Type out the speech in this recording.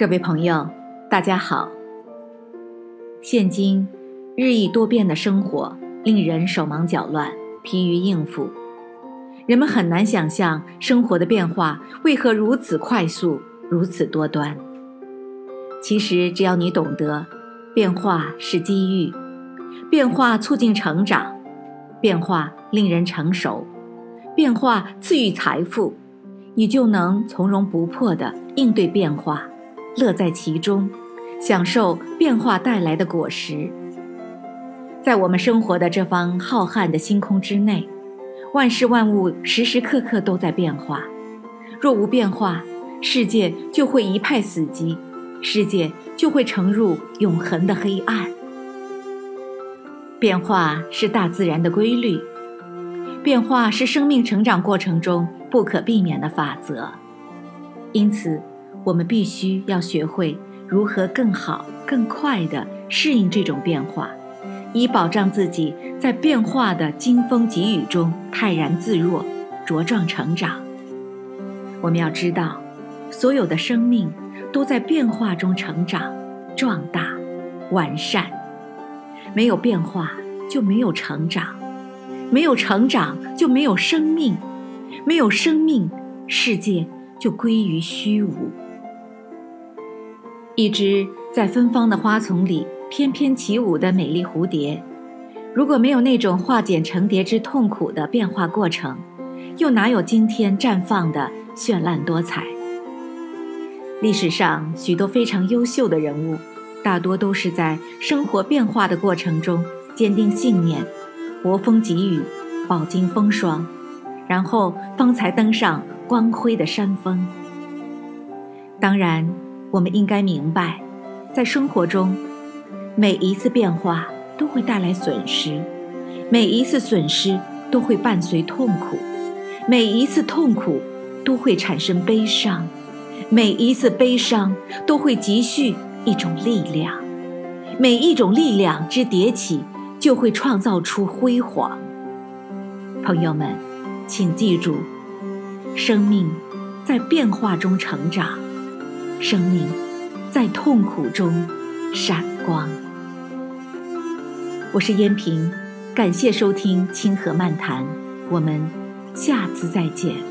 各位朋友，大家好。现今日益多变的生活令人手忙脚乱、疲于应付，人们很难想象生活的变化为何如此快速、如此多端。其实，只要你懂得，变化是机遇，变化促进成长，变化令人成熟，变化赐予财富，你就能从容不迫地应对变化。乐在其中，享受变化带来的果实。在我们生活的这方浩瀚的星空之内，万事万物时时刻刻都在变化。若无变化，世界就会一派死寂，世界就会沉入永恒的黑暗。变化是大自然的规律，变化是生命成长过程中不可避免的法则。因此。我们必须要学会如何更好、更快地适应这种变化，以保障自己在变化的惊风急雨中泰然自若、茁壮成长。我们要知道，所有的生命都在变化中成长、壮大、完善。没有变化就没有成长，没有成长就没有生命，没有生命，世界就归于虚无。一只在芬芳的花丛里翩翩起舞的美丽蝴蝶，如果没有那种化茧成蝶之痛苦的变化过程，又哪有今天绽放的绚烂多彩？历史上许多非常优秀的人物，大多都是在生活变化的过程中坚定信念，搏风疾雨，饱经风霜，然后方才登上光辉的山峰。当然。我们应该明白，在生活中，每一次变化都会带来损失，每一次损失都会伴随痛苦，每一次痛苦都会产生悲伤，每一次悲伤都会积蓄一种力量，每一种力量之迭起就会创造出辉煌。朋友们，请记住，生命在变化中成长。生命在痛苦中闪光。我是燕平，感谢收听清河漫谈，我们下次再见。